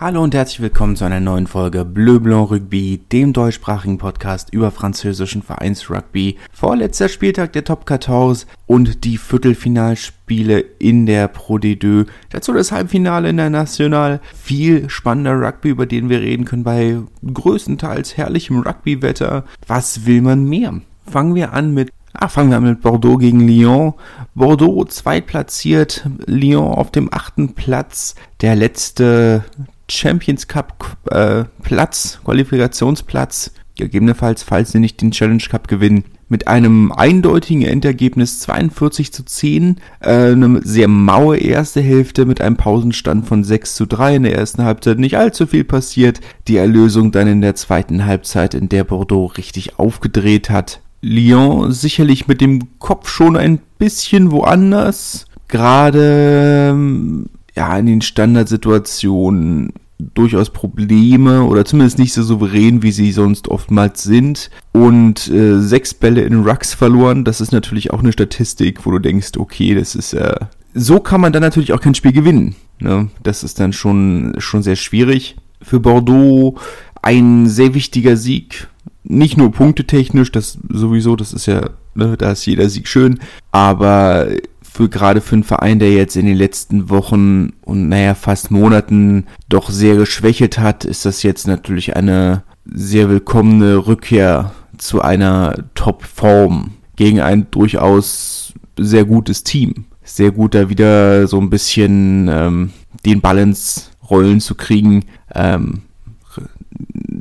Hallo und herzlich willkommen zu einer neuen Folge Bleu Blanc Rugby, dem deutschsprachigen Podcast über französischen Vereinsrugby. Vorletzter Spieltag der Top 14 und die Viertelfinalspiele in der Pro D2. Dazu das Halbfinale in der National. Viel spannender Rugby, über den wir reden können bei größtenteils herrlichem Rugbywetter. Was will man mehr? Fangen wir an mit Ah, fangen wir an mit Bordeaux gegen Lyon. Bordeaux zweitplatziert, Lyon auf dem achten Platz. Der letzte Champions Cup äh, Platz, Qualifikationsplatz, gegebenenfalls, falls sie nicht den Challenge Cup gewinnen, mit einem eindeutigen Endergebnis 42 zu 10, äh, eine sehr maue erste Hälfte mit einem Pausenstand von 6 zu 3 in der ersten Halbzeit, nicht allzu viel passiert, die Erlösung dann in der zweiten Halbzeit, in der Bordeaux richtig aufgedreht hat. Lyon sicherlich mit dem Kopf schon ein bisschen woanders, gerade ähm, ja, in den Standardsituationen durchaus Probleme oder zumindest nicht so souverän, wie sie sonst oftmals sind. Und äh, sechs Bälle in Rucks verloren, das ist natürlich auch eine Statistik, wo du denkst, okay, das ist äh, so kann man dann natürlich auch kein Spiel gewinnen. Ne? Das ist dann schon, schon sehr schwierig. Für Bordeaux ein sehr wichtiger Sieg. Nicht nur punktetechnisch, das sowieso, das ist ja, ne, da ist jeder Sieg schön, aber für gerade für einen Verein, der jetzt in den letzten Wochen und naja fast Monaten doch sehr geschwächelt hat, ist das jetzt natürlich eine sehr willkommene Rückkehr zu einer Top-Form gegen ein durchaus sehr gutes Team. Sehr gut, da wieder so ein bisschen ähm, den Balance rollen zu kriegen. Ähm,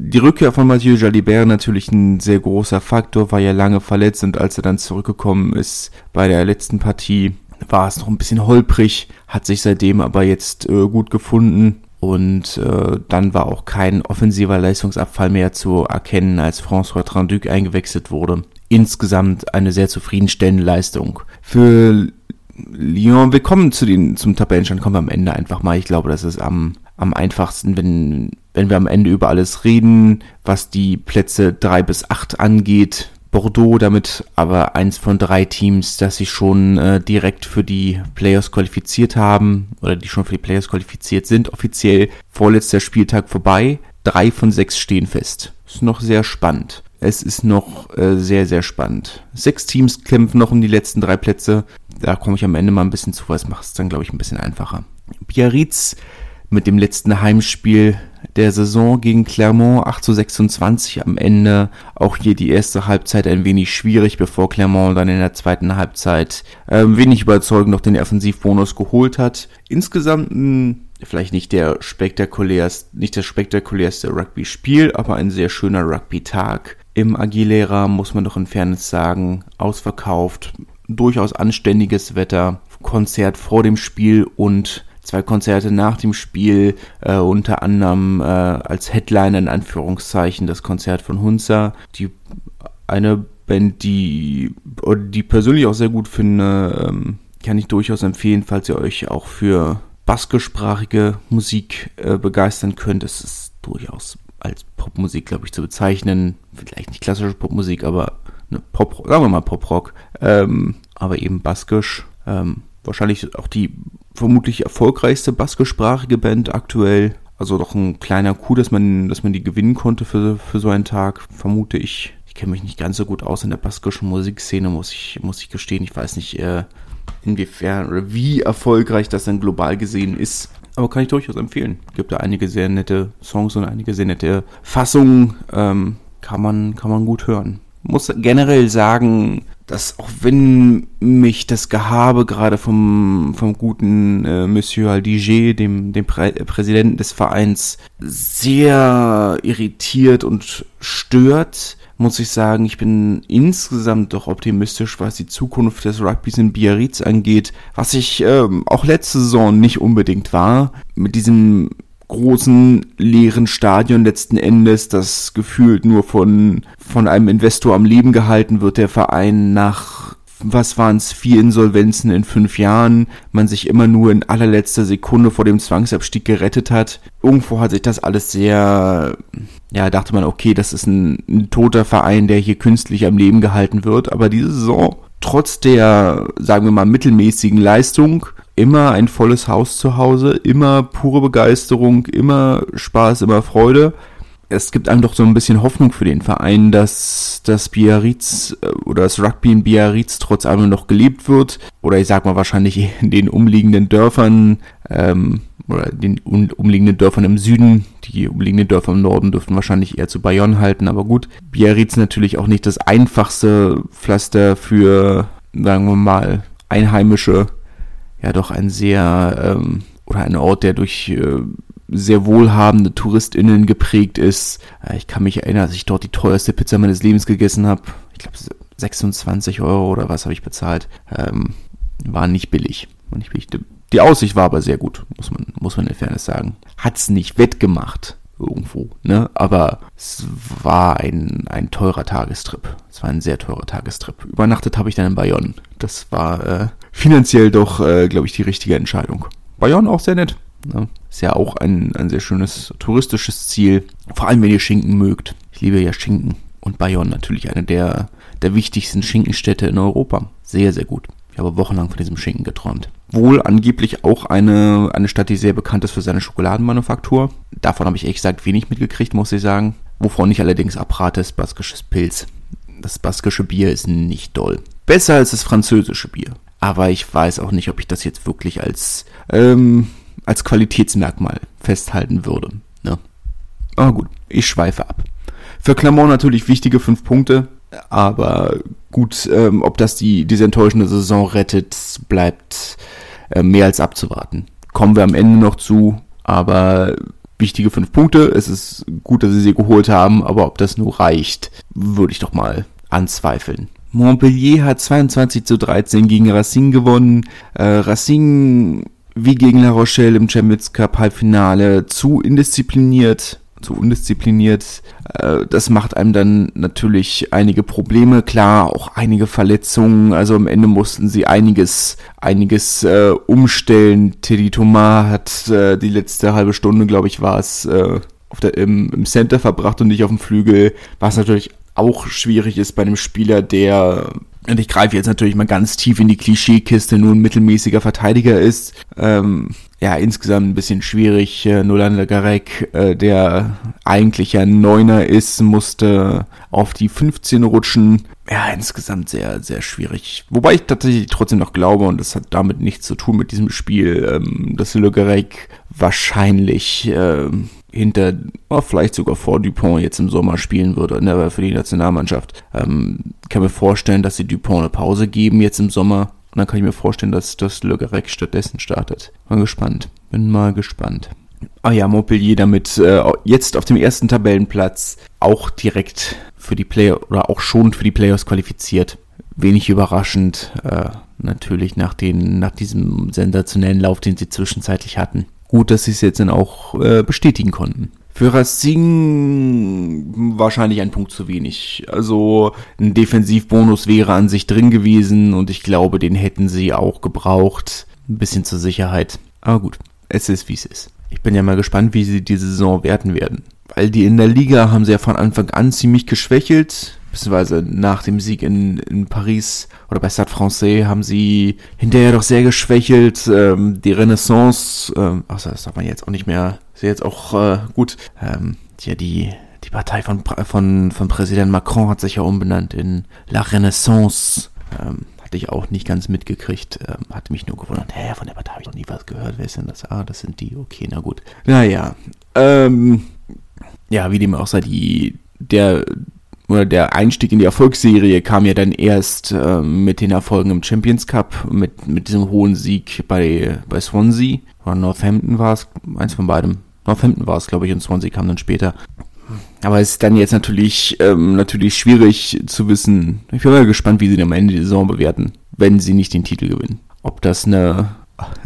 die Rückkehr von Mathieu Jalibert natürlich ein sehr großer Faktor, war ja lange verletzt und als er dann zurückgekommen ist bei der letzten Partie, war es noch ein bisschen holprig, hat sich seitdem aber jetzt äh, gut gefunden und äh, dann war auch kein offensiver Leistungsabfall mehr zu erkennen, als François Tranduc eingewechselt wurde. Insgesamt eine sehr zufriedenstellende Leistung. Für Lyon, wir kommen zu den, zum Tabellenstand, kommen wir am Ende einfach mal. Ich glaube, das ist am, am einfachsten, wenn, wenn wir am Ende über alles reden, was die Plätze drei bis acht angeht. Bordeaux damit aber eins von drei Teams, das sich schon äh, direkt für die Players qualifiziert haben oder die schon für die Players qualifiziert sind. Offiziell vorletzter Spieltag vorbei. Drei von sechs stehen fest. Ist noch sehr spannend. Es ist noch äh, sehr, sehr spannend. Sechs Teams kämpfen noch um die letzten drei Plätze. Da komme ich am Ende mal ein bisschen zu, was macht es dann, glaube ich, ein bisschen einfacher. Biarritz mit dem letzten Heimspiel der Saison gegen Clermont 8 zu 26 am Ende. Auch hier die erste Halbzeit ein wenig schwierig, bevor Clermont dann in der zweiten Halbzeit äh, wenig überzeugend noch den Offensivbonus geholt hat. Insgesamt mh, vielleicht nicht der spektakulärste, nicht das spektakulärste Rugby-Spiel, aber ein sehr schöner Rugby-Tag. Im Aguilera muss man doch in Fairness sagen, ausverkauft, durchaus anständiges Wetter, Konzert vor dem Spiel und zwei Konzerte nach dem Spiel, äh, unter anderem äh, als Headliner in Anführungszeichen das Konzert von Hunza, die eine Band, die, die persönlich auch sehr gut finde, ähm, kann ich durchaus empfehlen, falls ihr euch auch für baskischsprachige Musik äh, begeistern könnt. Es ist durchaus als Popmusik, glaube ich, zu bezeichnen. Vielleicht nicht klassische Popmusik, aber eine Pop, sagen wir mal Poprock, ähm, aber eben baskisch. Ähm, wahrscheinlich auch die vermutlich erfolgreichste baskischsprachige Band aktuell. Also doch ein kleiner Coup, dass man, dass man die gewinnen konnte für, für so einen Tag, vermute ich. Ich kenne mich nicht ganz so gut aus in der baskischen Musikszene, muss ich, muss ich gestehen. Ich weiß nicht, äh, inwiefern oder wie erfolgreich das dann global gesehen ist. Aber kann ich durchaus empfehlen. Gibt da einige sehr nette Songs und einige sehr nette Fassungen. Ähm, kann man, kann man gut hören. Muss generell sagen, dass auch wenn mich das Gehabe gerade vom, vom guten äh, Monsieur Aldiger, dem, dem Prä Präsidenten des Vereins, sehr irritiert und stört, muss ich sagen, ich bin insgesamt doch optimistisch, was die Zukunft des Rugbys in Biarritz angeht, was ich ähm, auch letzte Saison nicht unbedingt war. Mit diesem großen leeren Stadion letzten Endes, das gefühlt nur von, von einem Investor am Leben gehalten wird, der Verein nach was waren es, vier Insolvenzen in fünf Jahren, man sich immer nur in allerletzter Sekunde vor dem Zwangsabstieg gerettet hat. Irgendwo hat sich das alles sehr, ja, dachte man, okay, das ist ein, ein toter Verein, der hier künstlich am Leben gehalten wird, aber diese Saison trotz der, sagen wir mal, mittelmäßigen Leistung immer ein volles Haus zu Hause, immer pure Begeisterung, immer Spaß, immer Freude. Es gibt einem doch so ein bisschen Hoffnung für den Verein, dass das Biarritz äh, oder das Rugby in Biarritz trotz allem noch gelebt wird. Oder ich sag mal wahrscheinlich in den umliegenden Dörfern ähm, oder den umliegenden Dörfern im Süden. Die umliegenden Dörfer im Norden dürften wahrscheinlich eher zu Bayonne halten, aber gut. Biarritz natürlich auch nicht das einfachste Pflaster für, sagen wir mal, Einheimische ja doch ein sehr ähm, oder ein Ort, der durch äh, sehr wohlhabende TouristInnen geprägt ist. Äh, ich kann mich erinnern, dass ich dort die teuerste Pizza meines Lebens gegessen habe. Ich glaube 26 Euro oder was habe ich bezahlt. Ähm, war nicht billig. War nicht billig. Die Aussicht war aber sehr gut, muss man, muss man in Fairness sagen. Hat's nicht wettgemacht irgendwo, ne? Aber es war ein, ein teurer Tagestrip. Es war ein sehr teurer Tagestrip. Übernachtet habe ich dann in Bayonne. Das war äh, finanziell doch, äh, glaube ich, die richtige Entscheidung. Bayonne auch sehr nett. Ne? Ist ja auch ein, ein sehr schönes touristisches Ziel. Vor allem, wenn ihr Schinken mögt. Ich liebe ja Schinken. Und Bayonne natürlich eine der, der wichtigsten Schinkenstädte in Europa. Sehr, sehr gut. Ich habe wochenlang von diesem Schinken geträumt. Wohl angeblich auch eine, eine Stadt, die sehr bekannt ist für seine Schokoladenmanufaktur. Davon habe ich ehrlich gesagt wenig mitgekriegt, muss ich sagen. Wovon ich allerdings abrate, ist baskisches Pilz. Das baskische Bier ist nicht doll. Besser als das französische Bier. Aber ich weiß auch nicht, ob ich das jetzt wirklich als, ähm, als Qualitätsmerkmal festhalten würde. Ne? Aber gut, ich schweife ab. Für Clermont natürlich wichtige fünf Punkte. Aber gut, ähm, ob das die, diese enttäuschende Saison rettet, bleibt äh, mehr als abzuwarten. Kommen wir am Ende noch zu, aber wichtige fünf Punkte. Es ist gut, dass sie sie geholt haben, aber ob das nur reicht, würde ich doch mal anzweifeln. Montpellier hat 22 zu 13 gegen Racing gewonnen. Äh, Racing wie gegen La Rochelle im Champions Cup Halbfinale zu indiszipliniert zu undiszipliniert. Äh, das macht einem dann natürlich einige Probleme, klar, auch einige Verletzungen. Also am Ende mussten sie einiges, einiges äh, umstellen. Teddy Thomas hat äh, die letzte halbe Stunde, glaube ich, war es, äh, auf der, im, im Center verbracht und nicht auf dem Flügel, was natürlich auch schwierig ist bei einem Spieler, der und ich greife jetzt natürlich mal ganz tief in die Klischeekiste, nur ein mittelmäßiger Verteidiger ist. Ähm, ja, insgesamt ein bisschen schwierig. Äh, Nolander Garek, äh, der eigentlich ja Neuner ist, musste auf die 15 rutschen. Ja, insgesamt sehr, sehr schwierig. Wobei ich tatsächlich trotzdem noch glaube, und das hat damit nichts zu tun mit diesem Spiel, ähm, dass Le Garek wahrscheinlich äh, hinter, oh, vielleicht sogar vor Dupont jetzt im Sommer spielen würde, ne, für die Nationalmannschaft. Ähm, kann mir vorstellen, dass sie Dupont eine Pause geben jetzt im Sommer. Und dann kann ich mir vorstellen, dass das Le stattdessen startet. Mal gespannt. Bin mal gespannt. Ah ja, Montpellier damit äh, jetzt auf dem ersten Tabellenplatz auch direkt für die Player oder auch schon für die Playoffs qualifiziert. Wenig überraschend, äh, natürlich nach, den, nach diesem sensationellen Lauf, den sie zwischenzeitlich hatten gut, dass sie es jetzt dann auch äh, bestätigen konnten. Für Racing wahrscheinlich ein Punkt zu wenig. Also ein Defensivbonus wäre an sich drin gewesen und ich glaube, den hätten sie auch gebraucht. Ein bisschen zur Sicherheit. Aber gut, es ist wie es ist. Ich bin ja mal gespannt, wie sie diese Saison werten werden. Weil die in der Liga haben sie ja von Anfang an ziemlich geschwächelt beziehungsweise nach dem Sieg in, in Paris oder bei Stade Francais haben sie hinterher doch sehr geschwächelt. Ähm, die Renaissance, ähm, ach, das darf man jetzt auch nicht mehr, ist jetzt auch äh, gut. Ähm, ja, die, die Partei von, von, von Präsident Macron hat sich ja umbenannt in La Renaissance. Ähm, hatte ich auch nicht ganz mitgekriegt. Ähm, hatte mich nur gewundert, hä, von der Partei habe ich noch nie was gehört. Wer ist denn das? Ah, das sind die. Okay, na gut. Naja. Ähm, ja, wie dem auch sei, die, der oder der Einstieg in die Erfolgsserie kam ja dann erst äh, mit den Erfolgen im Champions Cup, mit, mit diesem hohen Sieg bei, bei Swansea. Oder Northampton war es, eins von beidem. Northampton war es, glaube ich, und Swansea kam dann später. Aber es ist dann jetzt natürlich, ähm, natürlich schwierig zu wissen. Ich bin mal gespannt, wie sie am Ende die Saison bewerten, wenn sie nicht den Titel gewinnen. Ob das eine,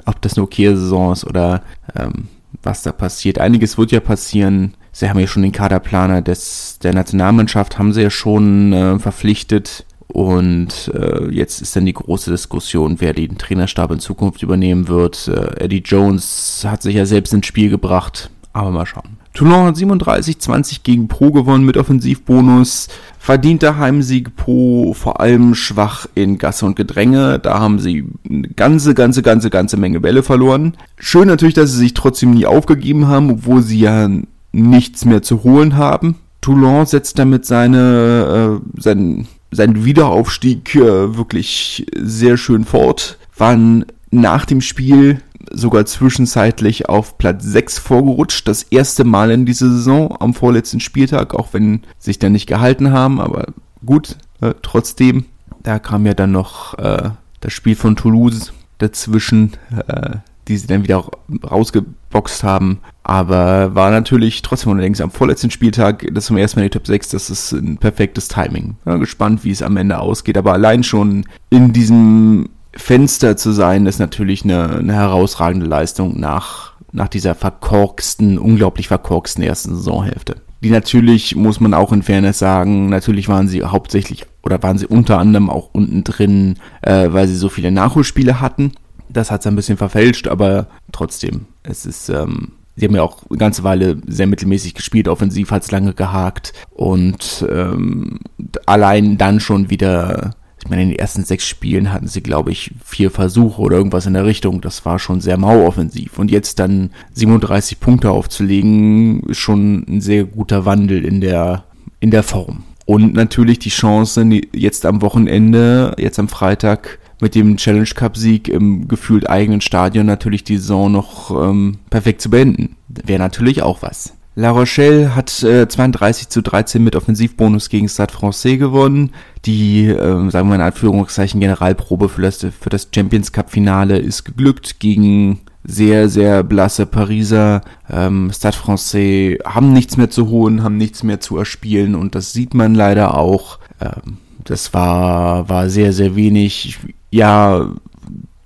ob das eine okaye Saison ist oder ähm, was da passiert. Einiges wird ja passieren sie haben ja schon den Kaderplaner des, der Nationalmannschaft, haben sie ja schon äh, verpflichtet. Und äh, jetzt ist dann die große Diskussion, wer den Trainerstab in Zukunft übernehmen wird. Äh, Eddie Jones hat sich ja selbst ins Spiel gebracht, Aber mal schauen. Toulon hat 37-20 gegen Pro gewonnen mit Offensivbonus. Verdienter Heimsieg Pro, vor allem schwach in Gasse und Gedränge. Da haben sie eine ganze, ganze, ganze, ganze Menge Bälle verloren. Schön natürlich, dass sie sich trotzdem nie aufgegeben haben, obwohl sie ja nichts mehr zu holen haben. Toulon setzt damit seine, äh, seinen, seinen Wiederaufstieg äh, wirklich sehr schön fort. Waren nach dem Spiel sogar zwischenzeitlich auf Platz 6 vorgerutscht. Das erste Mal in dieser Saison am vorletzten Spieltag, auch wenn sich da nicht gehalten haben, aber gut, äh, trotzdem. Da kam ja dann noch äh, das Spiel von Toulouse dazwischen, äh, die sie dann wieder rausgeboxt haben. Aber war natürlich trotzdem allerdings am vorletzten Spieltag, das zum ersten Mal in die Top 6, das ist ein perfektes Timing. Ja, gespannt, wie es am Ende ausgeht. Aber allein schon in diesem Fenster zu sein, ist natürlich eine, eine herausragende Leistung nach, nach dieser verkorksten, unglaublich verkorksten ersten Saisonhälfte. Die natürlich, muss man auch in Fairness sagen, natürlich waren sie hauptsächlich oder waren sie unter anderem auch unten drin, äh, weil sie so viele Nachholspiele hatten. Das hat es ein bisschen verfälscht, aber trotzdem, es ist, ähm, sie haben ja auch eine ganze Weile sehr mittelmäßig gespielt, offensiv hat es lange gehakt und ähm, allein dann schon wieder ich meine, in den ersten sechs Spielen hatten sie, glaube ich, vier Versuche oder irgendwas in der Richtung. Das war schon sehr mau offensiv. Und jetzt dann 37 Punkte aufzulegen, ist schon ein sehr guter Wandel in der, in der Form. Und natürlich die Chance, jetzt am Wochenende, jetzt am Freitag, mit dem Challenge Cup Sieg im gefühlt eigenen Stadion natürlich die Saison noch ähm, perfekt zu beenden. Wäre natürlich auch was. La Rochelle hat äh, 32 zu 13 mit Offensivbonus gegen Stade Francais gewonnen. Die, äh, sagen wir in Anführungszeichen, Generalprobe für das, für das Champions Cup Finale ist geglückt gegen sehr, sehr blasse Pariser. Ähm, Stade Francais haben nichts mehr zu holen, haben nichts mehr zu erspielen und das sieht man leider auch. Ähm, das war, war sehr, sehr wenig. Ja,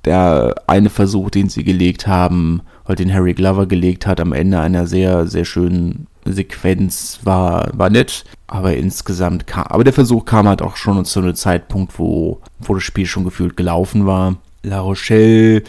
der eine Versuch, den sie gelegt haben, halt den Harry Glover gelegt hat, am Ende einer sehr, sehr schönen Sequenz war, war nett, aber insgesamt kam, aber der Versuch kam halt auch schon zu einem Zeitpunkt, wo, wo das Spiel schon gefühlt gelaufen war. La Rochelle, äh,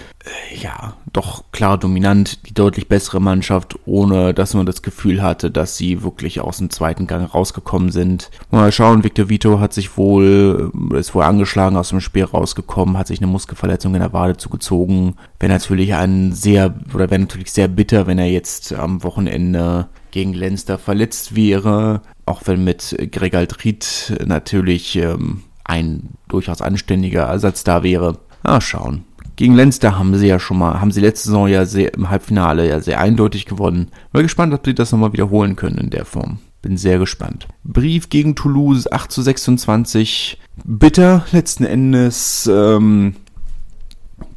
ja, doch klar dominant, die deutlich bessere Mannschaft, ohne dass man das Gefühl hatte, dass sie wirklich aus dem zweiten Gang rausgekommen sind. Mal schauen, Victor Vito hat sich wohl, äh, ist wohl angeschlagen aus dem Spiel rausgekommen, hat sich eine Muskelverletzung in der Wade zugezogen. Wäre natürlich ein sehr, oder wäre natürlich sehr bitter, wenn er jetzt am Wochenende gegen Lenster verletzt wäre, auch wenn mit Greg Altrit natürlich ähm, ein durchaus anständiger Ersatz da wäre. Ah, schauen. Gegen Leinster haben sie ja schon mal, haben sie letzte Saison ja sehr, im Halbfinale ja sehr eindeutig gewonnen. Bin gespannt, ob sie das nochmal wiederholen können in der Form. Bin sehr gespannt. Brief gegen Toulouse 8 zu 26. Bitter letzten Endes. Ähm,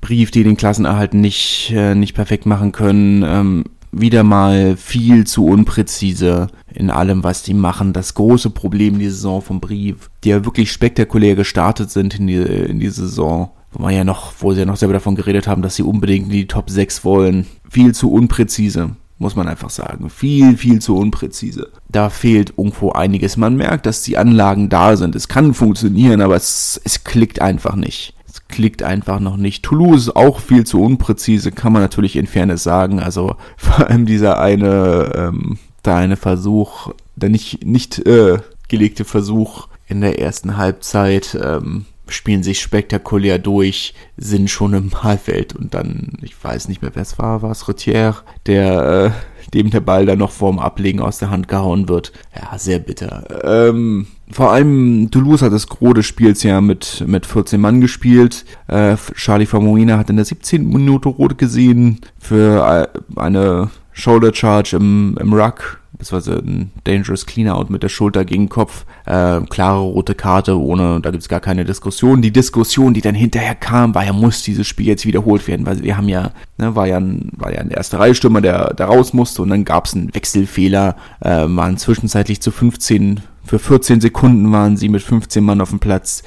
Brief, die den Klassenerhalt nicht, äh, nicht perfekt machen können. Ähm, wieder mal viel zu unpräzise in allem, was die machen. Das große Problem die Saison vom Brief, die ja wirklich spektakulär gestartet sind in die, in die Saison wo man ja noch, wo sie ja noch selber davon geredet haben, dass sie unbedingt in die Top 6 wollen. Viel zu unpräzise, muss man einfach sagen. Viel, viel zu unpräzise. Da fehlt irgendwo einiges. Man merkt, dass die Anlagen da sind. Es kann funktionieren, aber es, es klickt einfach nicht. Es klickt einfach noch nicht. Toulouse auch viel zu unpräzise, kann man natürlich in Fairness sagen. Also vor allem dieser eine, ähm, da eine Versuch, der nicht, nicht äh, gelegte Versuch in der ersten Halbzeit, ähm, spielen sich spektakulär durch, sind schon im Halbfeld und dann, ich weiß nicht mehr, wer es war, war es Routier, der, äh, dem der Ball dann noch vorm Ablegen aus der Hand gehauen wird. Ja, sehr bitter. Ähm, vor allem Toulouse hat das Gros des Spiels ja mit, mit 14 Mann gespielt. Äh, Charlie Famoina hat in der 17. Minute rot gesehen für äh, eine Shoulder Charge im, im Ruck beziehungsweise ein Dangerous Cleanout mit der Schulter gegen Kopf, äh, klare rote Karte, ohne, da gibt's gar keine Diskussion. Die Diskussion, die dann hinterher kam, war ja, muss dieses Spiel jetzt wiederholt werden, weil wir haben ja, ne, war ja ein, war ja ein erster Reihe-Stürmer, der, der raus musste und dann gab's einen Wechselfehler, äh, waren zwischenzeitlich zu 15, für 14 Sekunden waren sie mit 15 Mann auf dem Platz.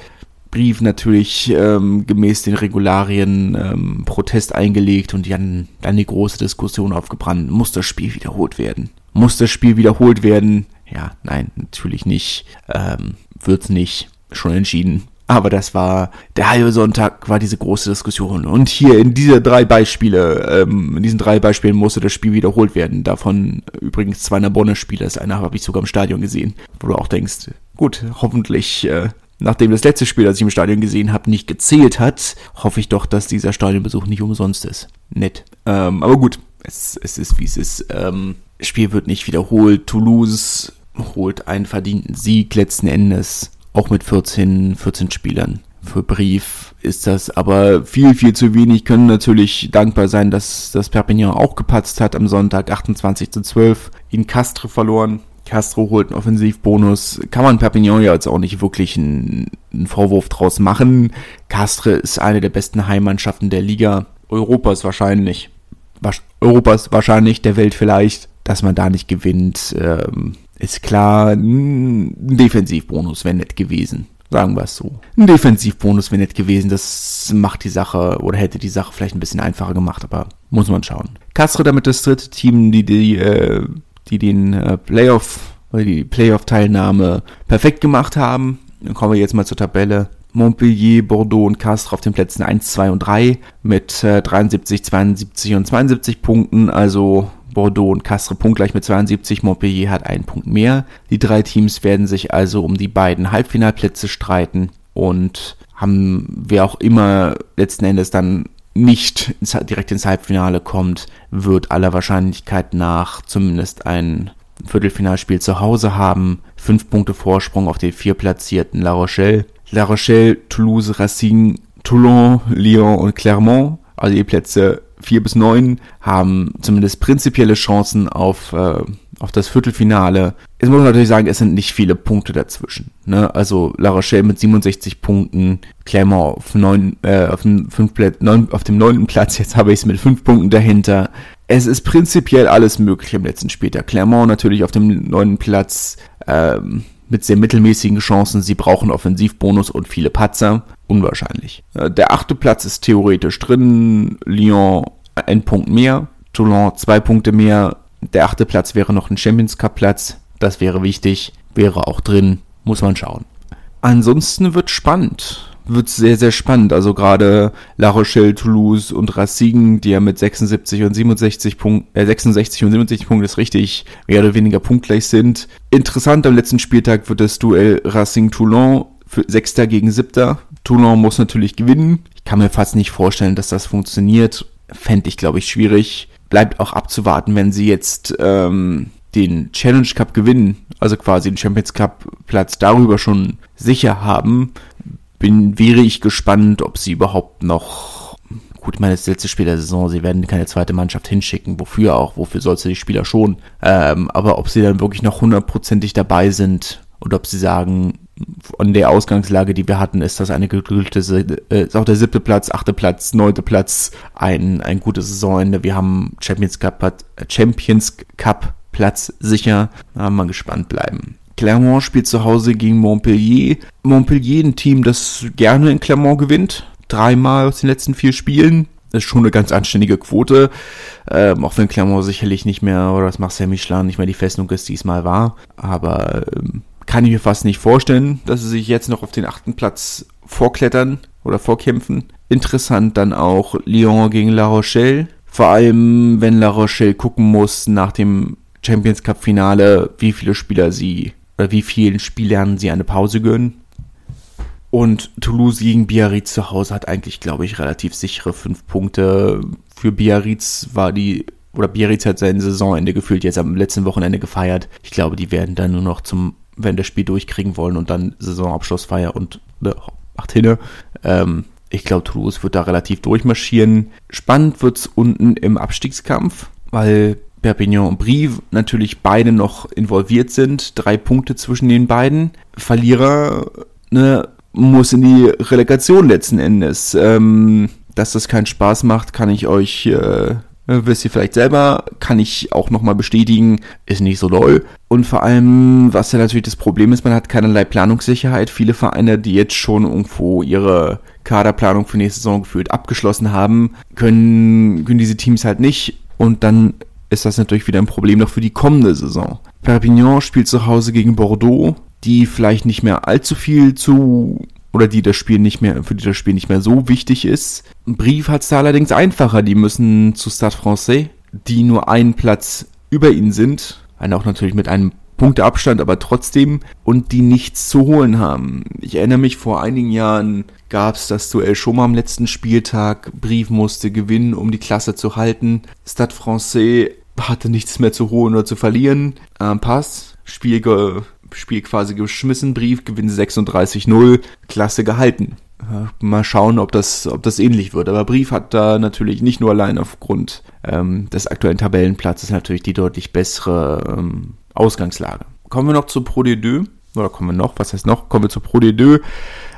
Brief natürlich ähm, gemäß den Regularien ähm, Protest eingelegt und haben dann die große Diskussion aufgebrannt, muss das Spiel wiederholt werden? Muss das Spiel wiederholt werden? Ja, nein, natürlich nicht. Ähm, wird's nicht. Schon entschieden. Aber das war, der halbe Sonntag war diese große Diskussion. Und hier in diese drei Beispiele, ähm, in diesen drei Beispielen musste das Spiel wiederholt werden. Davon übrigens zwei Nabonne-Spiele. Das eine habe ich sogar im Stadion gesehen. Wo du auch denkst, gut, hoffentlich, äh, nachdem das letzte Spiel, das ich im Stadion gesehen habe, nicht gezählt hat, hoffe ich doch, dass dieser Stadionbesuch nicht umsonst ist. Nett. Ähm, aber gut, es, es ist wie es ist. Ähm, Spiel wird nicht wiederholt. Toulouse holt einen verdienten Sieg letzten Endes auch mit 14, 14 Spielern. Für Brief ist das aber viel, viel zu wenig. Können natürlich dankbar sein, dass das Perpignan auch gepatzt hat am Sonntag 28 zu 12. In Castre verloren. Castro holt einen Offensivbonus. Kann man Perpignan ja jetzt auch nicht wirklich einen, einen Vorwurf draus machen. Castre ist eine der besten Heimmannschaften der Liga. Europas wahrscheinlich. Europas wahrscheinlich, der Welt vielleicht. Dass man da nicht gewinnt, ähm, ist klar, ein Defensivbonus wäre nett gewesen. Sagen wir es so. Ein Defensivbonus wäre nett gewesen. Das macht die Sache oder hätte die Sache vielleicht ein bisschen einfacher gemacht, aber muss man schauen. Castre damit das dritte Team, die, die, äh, die den äh, Playoff die Playoff-Teilnahme perfekt gemacht haben. Dann kommen wir jetzt mal zur Tabelle. Montpellier, Bordeaux und Castres auf den Plätzen 1, 2 und 3 mit äh, 73, 72 und 72 Punkten. Also Bordeaux und Castres punktgleich mit 72, Montpellier hat einen Punkt mehr. Die drei Teams werden sich also um die beiden Halbfinalplätze streiten und haben, wer auch immer letzten Endes dann nicht direkt ins Halbfinale kommt, wird aller Wahrscheinlichkeit nach zumindest ein Viertelfinalspiel zu Hause haben. Fünf Punkte Vorsprung auf den vierplatzierten La Rochelle. La Rochelle, Toulouse, Racine, Toulon, Lyon und Clermont, also die Plätze 4 bis 9 haben zumindest prinzipielle Chancen auf, äh, auf das Viertelfinale. Jetzt muss man natürlich sagen, es sind nicht viele Punkte dazwischen. Ne? Also La Rochelle mit 67 Punkten, Clermont auf, 9, äh, auf, dem, 5 Plätz, 9, auf dem 9. Platz, jetzt habe ich es mit 5 Punkten dahinter. Es ist prinzipiell alles möglich am letzten Spieltag. Clermont natürlich auf dem 9. Platz, ähm, mit sehr mittelmäßigen Chancen. Sie brauchen Offensivbonus und viele Patzer. Unwahrscheinlich. Äh, der achte Platz ist theoretisch drin. Lyon ein Punkt mehr. Toulon zwei Punkte mehr. Der achte Platz wäre noch ein Champions Cup Platz. Das wäre wichtig. Wäre auch drin. Muss man schauen. Ansonsten wird spannend wird sehr, sehr spannend. Also gerade La Rochelle, Toulouse und Racing, die ja mit 76 und 67 Punkten, äh, 66 und 77 Punkten ist richtig mehr oder weniger punktgleich sind. Interessant, am letzten Spieltag wird das Duell Racing-Toulon für Sechster gegen Siebter. Toulon muss natürlich gewinnen. Ich kann mir fast nicht vorstellen, dass das funktioniert. Fände ich, glaube ich, schwierig. Bleibt auch abzuwarten, wenn sie jetzt ähm, den Challenge Cup gewinnen, also quasi den Champions Cup Platz darüber schon sicher haben, bin, wäre ich gespannt, ob sie überhaupt noch, gut, ich meine, das letzte Spiel der Saison, sie werden keine zweite Mannschaft hinschicken, wofür auch, wofür sollst du die Spieler schon, ähm, aber ob sie dann wirklich noch hundertprozentig dabei sind oder ob sie sagen, von der Ausgangslage, die wir hatten, ist das eine gedrückte, äh, ist auch der siebte Platz, achte Platz, neunte Platz, ein, ein gutes Saisonende. Wir haben Champions Cup, Champions Cup Platz sicher. Da mal gespannt bleiben. Clermont spielt zu Hause gegen Montpellier. Montpellier ein Team, das gerne in Clermont gewinnt. Dreimal aus den letzten vier Spielen. Das ist schon eine ganz anständige Quote. Ähm, auch wenn Clermont sicherlich nicht mehr, oder das Marcel Michelin nicht mehr die Festung ist, die es war. Aber ähm, kann ich mir fast nicht vorstellen, dass sie sich jetzt noch auf den achten Platz vorklettern oder vorkämpfen. Interessant dann auch Lyon gegen La Rochelle. Vor allem, wenn La Rochelle gucken muss nach dem Champions Cup Finale, wie viele Spieler sie oder wie vielen Spielern sie eine Pause gönnen. Und Toulouse gegen Biarritz zu Hause hat eigentlich, glaube ich, relativ sichere fünf Punkte. Für Biarritz war die, oder Biarritz hat sein Saisonende gefühlt jetzt am letzten Wochenende gefeiert. Ich glaube, die werden dann nur noch zum, wenn das Spiel durchkriegen wollen und dann Saisonabschlussfeier und ne, macht hinne. Ähm, ich glaube, Toulouse wird da relativ durchmarschieren. Spannend wird es unten im Abstiegskampf, weil Perpignan und Brive natürlich beide noch involviert sind. Drei Punkte zwischen den beiden. Verlierer ne, muss in die Relegation letzten Endes. Ähm, dass das keinen Spaß macht, kann ich euch, äh, wisst ihr vielleicht selber, kann ich auch nochmal bestätigen, ist nicht so doll. Und vor allem, was ja natürlich das Problem ist, man hat keinerlei Planungssicherheit. Viele Vereine, die jetzt schon irgendwo ihre Kaderplanung für nächste Saison gefühlt abgeschlossen haben, können, können diese Teams halt nicht. Und dann ist das natürlich wieder ein Problem noch für die kommende Saison. Perpignan spielt zu Hause gegen Bordeaux, die vielleicht nicht mehr allzu viel zu oder die das Spiel nicht mehr, für die das Spiel nicht mehr so wichtig ist. Brief hat es da allerdings einfacher. Die müssen zu Stade Francais, die nur einen Platz über ihnen sind. Einen auch natürlich mit einem Punkteabstand, aber trotzdem und die nichts zu holen haben. Ich erinnere mich, vor einigen Jahren gab es das Duell schon mal am letzten Spieltag. Brief musste gewinnen, um die Klasse zu halten. Stade Francais hatte nichts mehr zu holen oder zu verlieren. Äh, Pass, Spiel, Spiel quasi geschmissen, Brief, Gewinn 36-0, Klasse gehalten. Mal schauen, ob das, ob das ähnlich wird. Aber Brief hat da natürlich nicht nur allein aufgrund ähm, des aktuellen Tabellenplatzes natürlich die deutlich bessere ähm, Ausgangslage. Kommen wir noch zu Pro D2. Oder kommen wir noch? Was heißt noch? Kommen wir zu Pro D2.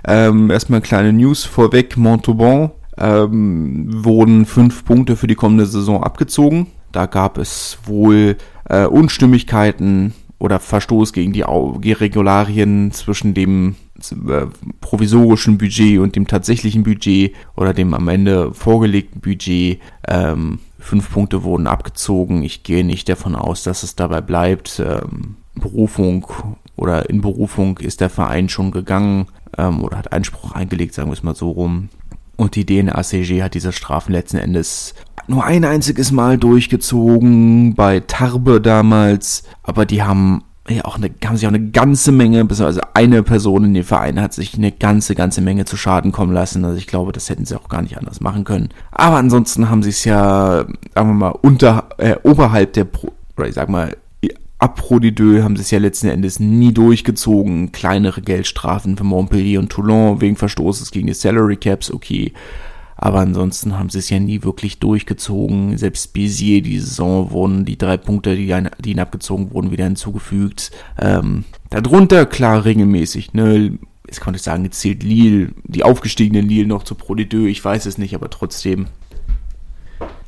Ähm, erstmal kleine News vorweg. Montauban ähm, wurden fünf Punkte für die kommende Saison abgezogen. Da gab es wohl äh, Unstimmigkeiten oder Verstoß gegen die Regularien zwischen dem äh, provisorischen Budget und dem tatsächlichen Budget oder dem am Ende vorgelegten Budget. Ähm, fünf Punkte wurden abgezogen. Ich gehe nicht davon aus, dass es dabei bleibt. Ähm, Berufung oder in Berufung ist der Verein schon gegangen ähm, oder hat Einspruch eingelegt, sagen wir es mal so rum. Und die DNACG hat diese Strafen letzten Endes nur ein einziges Mal durchgezogen bei Tarbe damals, aber die haben ja auch eine, haben sich auch eine ganze Menge, also eine Person in dem Verein hat sich eine ganze, ganze Menge zu Schaden kommen lassen. Also ich glaube, das hätten sie auch gar nicht anders machen können. Aber ansonsten haben sie es ja, sagen wir mal, unter, äh, oberhalb der, Pro, oder ich sag mal, Pro haben sie es ja letzten Endes nie durchgezogen. Kleinere Geldstrafen für Montpellier und Toulon wegen Verstoßes gegen die Salary Caps, okay. Aber ansonsten haben sie es ja nie wirklich durchgezogen. Selbst Bézier die Saison wurden die drei Punkte, die, die ihnen abgezogen wurden, wieder hinzugefügt. Ähm, darunter klar regelmäßig, ne? Jetzt konnte ich sagen, jetzt zählt Lille, die aufgestiegene Lille noch zu Pro ich weiß es nicht, aber trotzdem.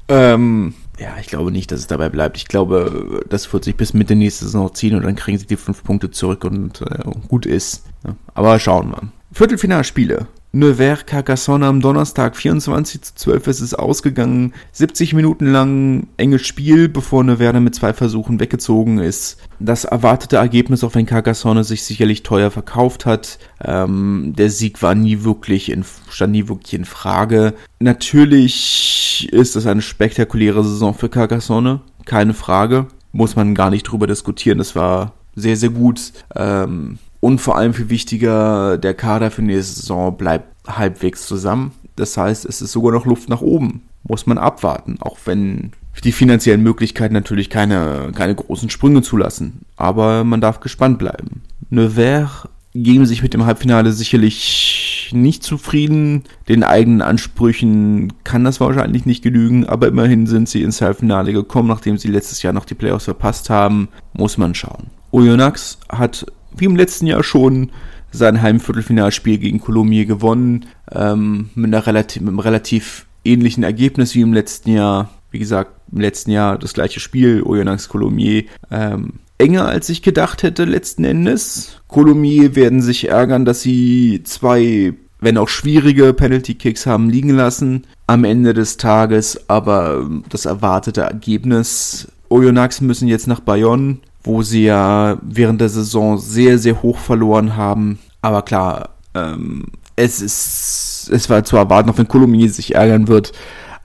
Ähm, ja, ich glaube nicht, dass es dabei bleibt. Ich glaube, das wird sich bis Mitte nächste Saison ziehen und dann kriegen sie die fünf Punkte zurück und äh, gut ist. Ja, aber schauen wir. Viertelfinalspiele. Nevers Carcassonne am Donnerstag 24 zu 12 ist es ausgegangen. 70 Minuten lang enges Spiel, bevor Nevers mit zwei Versuchen weggezogen ist. Das erwartete Ergebnis, auch wenn Carcassonne sich sicherlich teuer verkauft hat. Ähm, der Sieg war nie wirklich in, stand nie wirklich in Frage. Natürlich ist es eine spektakuläre Saison für Carcassonne. Keine Frage. Muss man gar nicht drüber diskutieren. Das war sehr, sehr gut. Ähm, und vor allem viel wichtiger, der Kader für nächste Saison bleibt halbwegs zusammen. Das heißt, es ist sogar noch Luft nach oben. Muss man abwarten, auch wenn die finanziellen Möglichkeiten natürlich keine, keine großen Sprünge zulassen. Aber man darf gespannt bleiben. Nevers geben sich mit dem Halbfinale sicherlich nicht zufrieden. Den eigenen Ansprüchen kann das wahrscheinlich nicht genügen, aber immerhin sind sie ins Halbfinale gekommen, nachdem sie letztes Jahr noch die Playoffs verpasst haben. Muss man schauen. Oyonnax hat wie im letzten Jahr schon sein Heimviertelfinalspiel gegen Colomiers gewonnen, ähm, mit, einer relativ, mit einem relativ ähnlichen Ergebnis wie im letzten Jahr. Wie gesagt, im letzten Jahr das gleiche Spiel, Oyonnax Colomiers. Ähm, enger als ich gedacht hätte letzten Endes. Colomiers werden sich ärgern, dass sie zwei, wenn auch schwierige Penalty Kicks haben liegen lassen am Ende des Tages, aber das erwartete Ergebnis. Oyonnax müssen jetzt nach Bayonne wo sie ja während der Saison sehr, sehr hoch verloren haben. Aber klar, ähm, es ist, es war zu erwarten, auch wenn Kolomini sich ärgern wird.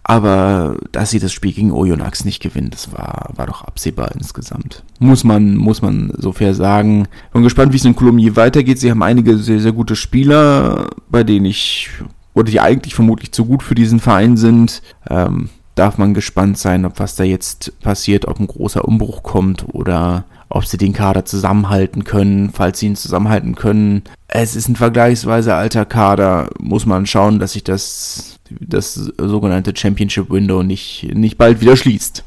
Aber dass sie das Spiel gegen Oyonnax nicht gewinnen, das war, war doch absehbar insgesamt. Muss man, muss man so fair sagen. Bin gespannt, wie es in Colomiers weitergeht. Sie haben einige sehr, sehr gute Spieler, bei denen ich, oder die eigentlich vermutlich zu gut für diesen Verein sind. Ähm, darf man gespannt sein, ob was da jetzt passiert, ob ein großer Umbruch kommt oder ob sie den Kader zusammenhalten können, falls sie ihn zusammenhalten können. Es ist ein vergleichsweise alter Kader, muss man schauen, dass sich das, das sogenannte Championship Window nicht, nicht bald wieder schließt.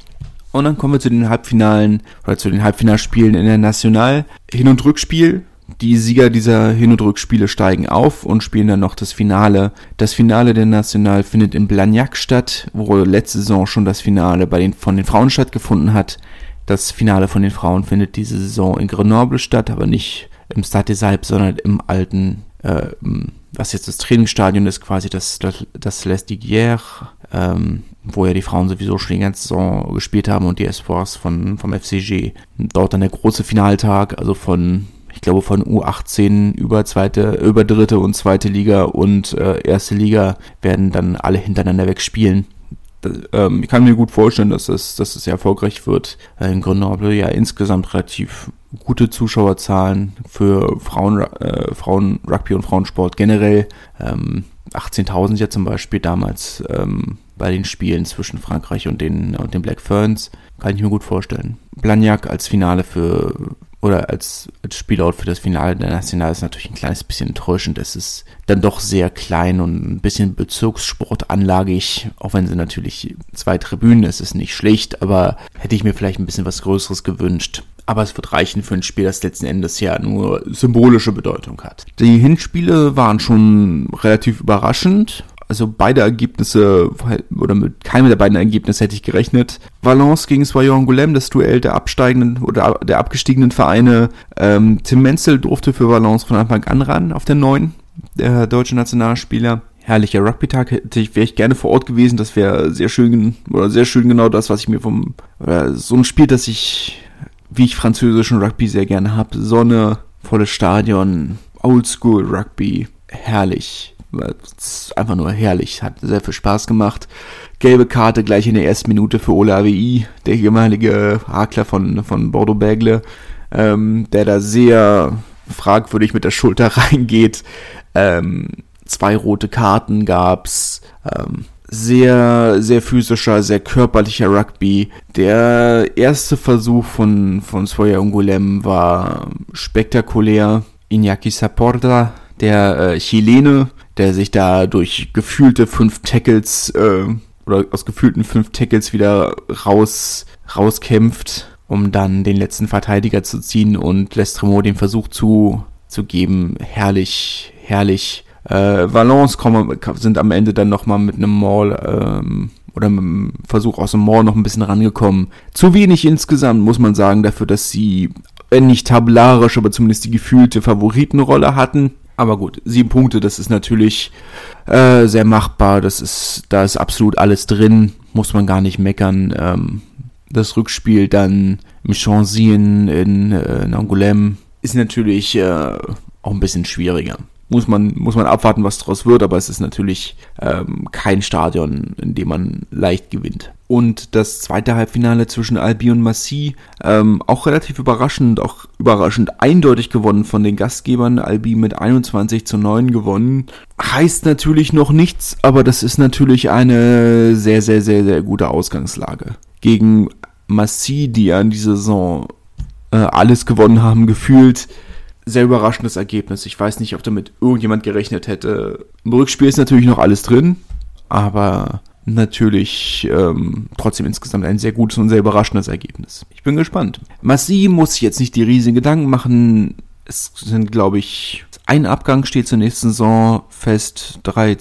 Und dann kommen wir zu den Halbfinalen oder zu den Halbfinalspielen in der National. Hin- und Rückspiel die Sieger dieser Hin- und Rückspiele steigen auf und spielen dann noch das Finale. Das Finale der National findet in Blagnac statt, wo letzte Saison schon das Finale bei den, von den Frauen stattgefunden hat. Das Finale von den Frauen findet diese Saison in Grenoble statt, aber nicht im Stade des Alpes, sondern im alten, äh, was jetzt das Trainingsstadion ist, quasi das, das, das Les ähm, wo ja die Frauen sowieso schon die ganze Saison gespielt haben und die Espoirs von, vom FCG. Dort dann der große Finaltag, also von ich glaube von U18 über zweite, über dritte und zweite Liga und äh, erste Liga werden dann alle hintereinander weg spielen. Ähm, ich kann mir gut vorstellen, dass es, dass es erfolgreich wird. Äh, in Grenoble ja insgesamt relativ gute Zuschauerzahlen für Frauen, äh, Frauen Rugby und Frauensport generell. Ähm, 18.000 ja zum Beispiel damals ähm, bei den Spielen zwischen Frankreich und den, und den Black Ferns. Kann ich mir gut vorstellen. Blagnac als Finale für oder als, als Spielort für das Finale der National ist natürlich ein kleines bisschen enttäuschend. Es ist dann doch sehr klein und ein bisschen Bezirkssportanlagig, auch wenn sie natürlich zwei Tribünen, es ist nicht schlecht, aber hätte ich mir vielleicht ein bisschen was Größeres gewünscht. Aber es wird reichen für ein Spiel, das letzten Endes ja nur symbolische Bedeutung hat. Die Hinspiele waren schon relativ überraschend also beide Ergebnisse, oder mit keinem der beiden Ergebnisse hätte ich gerechnet. Valence gegen Soyon Angoulême, das Duell der absteigenden oder der abgestiegenen Vereine. Ähm, Tim Menzel durfte für Valence von Anfang an ran auf der neuen, der deutsche Nationalspieler. Herrlicher Rugby-Tag, hätte ich, wäre ich gerne vor Ort gewesen, das wäre sehr schön, oder sehr schön genau das, was ich mir vom, oder so ein Spiel, das ich, wie ich französischen Rugby sehr gerne habe. Sonne, volles Stadion, Oldschool Rugby, herrlich einfach nur herrlich, hat sehr viel Spaß gemacht. Gelbe Karte gleich in der ersten Minute für Ola AWI, der ehemalige Hakler von, von Bordeaux-Bergle, ähm, der da sehr fragwürdig mit der Schulter reingeht. Ähm, zwei rote Karten gab's. Ähm, sehr, sehr physischer, sehr körperlicher Rugby. Der erste Versuch von, von Soya Ungulem war spektakulär. Iñaki Saporta, der äh, Chilene, der sich da durch gefühlte fünf Tackles äh, oder aus gefühlten fünf Tackles wieder raus rauskämpft, um dann den letzten Verteidiger zu ziehen und Lestremo den Versuch zu, zu geben. Herrlich, herrlich. Äh, Valence kommen, sind am Ende dann nochmal mit einem Maul ähm, oder mit einem Versuch aus dem Maul noch ein bisschen rangekommen. Zu wenig insgesamt, muss man sagen, dafür, dass sie, wenn nicht tabellarisch, aber zumindest die gefühlte Favoritenrolle hatten. Aber gut, sieben Punkte, das ist natürlich äh, sehr machbar. Das ist, da ist absolut alles drin, muss man gar nicht meckern. Ähm, das Rückspiel dann im Chanzy in, in, äh, in Angoulême ist natürlich äh, auch ein bisschen schwieriger muss man, muss man abwarten, was daraus wird, aber es ist natürlich ähm, kein Stadion, in dem man leicht gewinnt. Und das zweite Halbfinale zwischen Albi und Massy, ähm, auch relativ überraschend, auch überraschend eindeutig gewonnen von den Gastgebern. Albi mit 21 zu 9 gewonnen. Heißt natürlich noch nichts, aber das ist natürlich eine sehr, sehr, sehr, sehr gute Ausgangslage. Gegen Massy, die ja in dieser Saison äh, alles gewonnen haben, gefühlt sehr überraschendes Ergebnis. Ich weiß nicht, ob damit irgendjemand gerechnet hätte. Im Rückspiel ist natürlich noch alles drin, aber natürlich ähm, trotzdem insgesamt ein sehr gutes und sehr überraschendes Ergebnis. Ich bin gespannt. Massi muss sich jetzt nicht die riesigen Gedanken machen. Es sind, glaube ich, ein Abgang steht zur nächsten Saison fest, drei,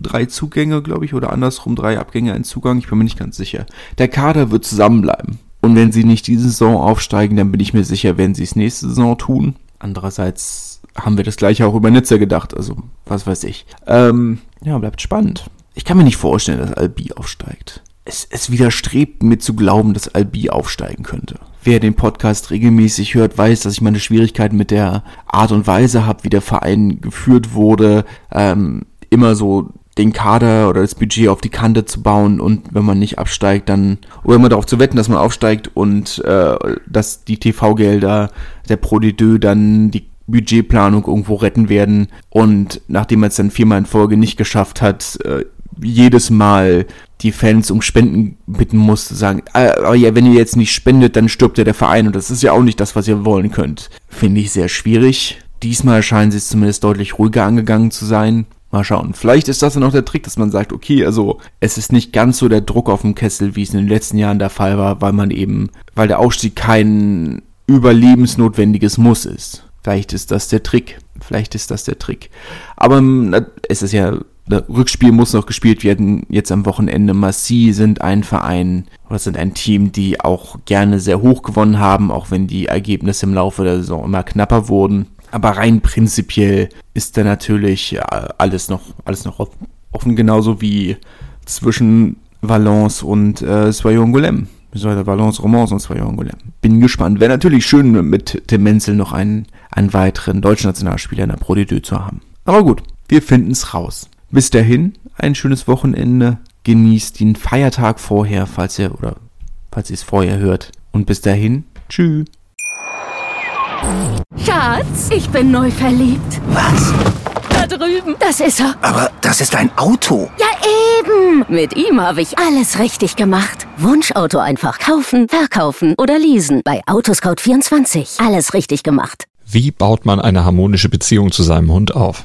drei Zugänge, glaube ich, oder andersrum, drei Abgänge, ein Zugang, ich bin mir nicht ganz sicher. Der Kader wird zusammenbleiben. Und wenn sie nicht diese Saison aufsteigen, dann bin ich mir sicher, werden sie es nächste Saison tun. Andererseits haben wir das gleiche auch über Nizza gedacht, also was weiß ich. Ähm, ja, bleibt spannend. Ich kann mir nicht vorstellen, dass Albi aufsteigt. Es, es widerstrebt mir zu glauben, dass Albi aufsteigen könnte. Wer den Podcast regelmäßig hört, weiß, dass ich meine Schwierigkeiten mit der Art und Weise habe, wie der Verein geführt wurde. Ähm, immer so den Kader oder das Budget auf die Kante zu bauen und wenn man nicht absteigt, dann oder immer darauf zu wetten, dass man aufsteigt und äh, dass die TV-Gelder der Pro D2 dann die Budgetplanung irgendwo retten werden und nachdem man es dann viermal in Folge nicht geschafft hat, äh, jedes Mal die Fans um Spenden bitten muss, sagen, ah, aber ja, wenn ihr jetzt nicht spendet, dann stirbt ja der Verein und das ist ja auch nicht das, was ihr wollen könnt. Finde ich sehr schwierig. Diesmal scheinen sie es zumindest deutlich ruhiger angegangen zu sein. Mal schauen. Vielleicht ist das dann auch der Trick, dass man sagt, okay, also es ist nicht ganz so der Druck auf dem Kessel, wie es in den letzten Jahren der Fall war, weil man eben, weil der Aufstieg kein überlebensnotwendiges Muss ist. Vielleicht ist das der Trick. Vielleicht ist das der Trick. Aber es ist ja, Rückspiel muss noch gespielt werden. Jetzt am Wochenende. Massi sind ein Verein oder sind ein Team, die auch gerne sehr hoch gewonnen haben, auch wenn die Ergebnisse im Laufe der Saison immer knapper wurden. Aber rein prinzipiell ist da natürlich alles noch, alles noch offen, genauso wie zwischen Valence und äh, Soyongolem. beziehungsweise Valence Romans und Angoulême. Bin gespannt. Wäre natürlich schön, mit Tim Menzel noch einen, einen weiteren deutschen Nationalspieler in der Pro D2 zu haben. Aber gut, wir finden es raus. Bis dahin, ein schönes Wochenende. Genießt den Feiertag vorher, falls ihr oder falls ihr es vorher hört. Und bis dahin, tschüss. Schatz, ich bin neu verliebt. Was? Da drüben. Das ist er. Aber das ist ein Auto. Ja, eben. Mit ihm habe ich alles richtig gemacht. Wunschauto einfach kaufen, verkaufen oder leasen. Bei Autoscout24. Alles richtig gemacht. Wie baut man eine harmonische Beziehung zu seinem Hund auf?